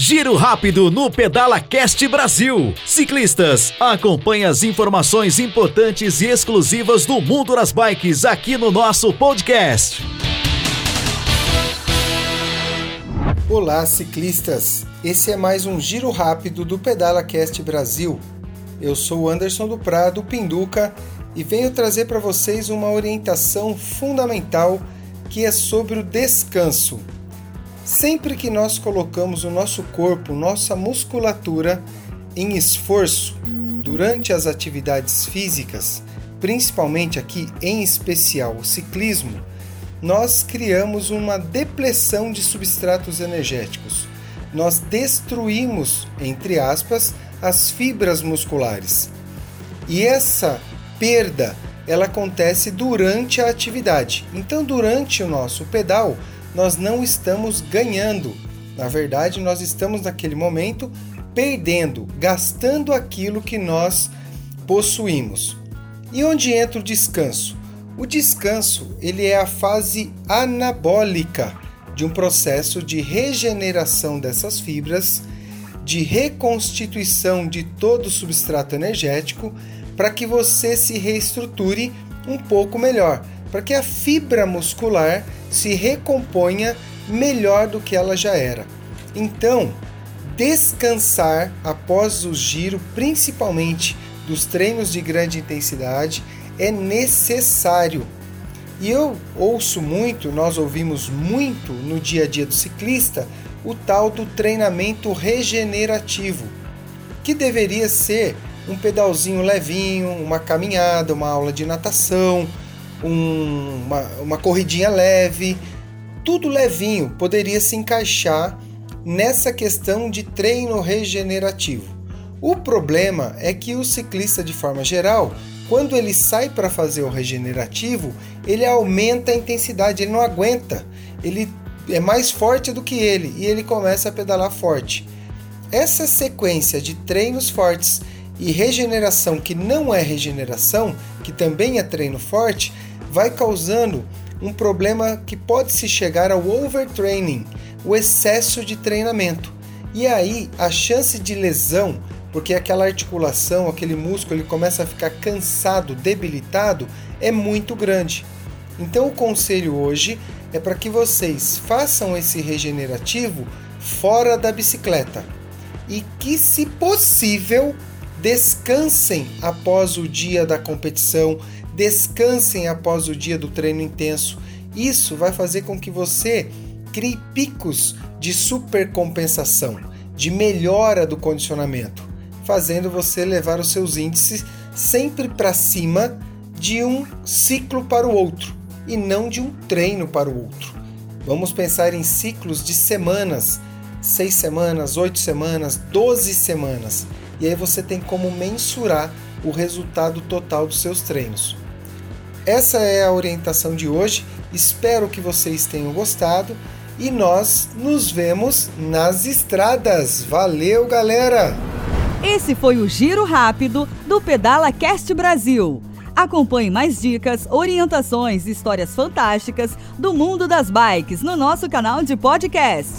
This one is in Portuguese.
Giro rápido no Pedala Cast Brasil. Ciclistas, acompanhe as informações importantes e exclusivas do mundo das bikes aqui no nosso podcast. Olá, ciclistas! Esse é mais um giro rápido do Pedala Cast Brasil. Eu sou Anderson do Prado, Pinduca, e venho trazer para vocês uma orientação fundamental que é sobre o descanso. Sempre que nós colocamos o nosso corpo, nossa musculatura em esforço durante as atividades físicas, principalmente aqui em especial o ciclismo, nós criamos uma depressão de substratos energéticos. Nós destruímos, entre aspas, as fibras musculares. E essa perda, ela acontece durante a atividade. Então, durante o nosso pedal, nós não estamos ganhando. Na verdade, nós estamos naquele momento perdendo, gastando aquilo que nós possuímos. E onde entra o descanso? O descanso, ele é a fase anabólica de um processo de regeneração dessas fibras, de reconstituição de todo o substrato energético, para que você se reestruture um pouco melhor, para que a fibra muscular se recomponha melhor do que ela já era. Então, descansar após o giro, principalmente dos treinos de grande intensidade, é necessário. E eu ouço muito, nós ouvimos muito no dia a dia do ciclista, o tal do treinamento regenerativo, que deveria ser um pedalzinho levinho, uma caminhada, uma aula de natação, um, uma, uma corridinha leve, tudo levinho poderia se encaixar nessa questão de treino regenerativo. O problema é que o ciclista, de forma geral, quando ele sai para fazer o regenerativo, ele aumenta a intensidade, ele não aguenta, ele é mais forte do que ele e ele começa a pedalar forte. Essa sequência de treinos fortes e regeneração que não é regeneração, que também é treino forte, vai causando um problema que pode se chegar ao overtraining, o excesso de treinamento. E aí a chance de lesão, porque aquela articulação, aquele músculo, ele começa a ficar cansado, debilitado, é muito grande. Então o conselho hoje é para que vocês façam esse regenerativo fora da bicicleta e que, se possível, descansem após o dia da competição, descansem após o dia do treino intenso. Isso vai fazer com que você crie picos de supercompensação, de melhora do condicionamento, fazendo você levar os seus índices sempre para cima de um ciclo para o outro e não de um treino para o outro. Vamos pensar em ciclos de semanas, seis semanas, oito semanas, doze semanas, e aí você tem como mensurar o resultado total dos seus treinos. Essa é a orientação de hoje. Espero que vocês tenham gostado e nós nos vemos nas estradas. Valeu, galera! Esse foi o giro rápido do Pedala Cast Brasil. Acompanhe mais dicas, orientações e histórias fantásticas do mundo das bikes no nosso canal de podcast.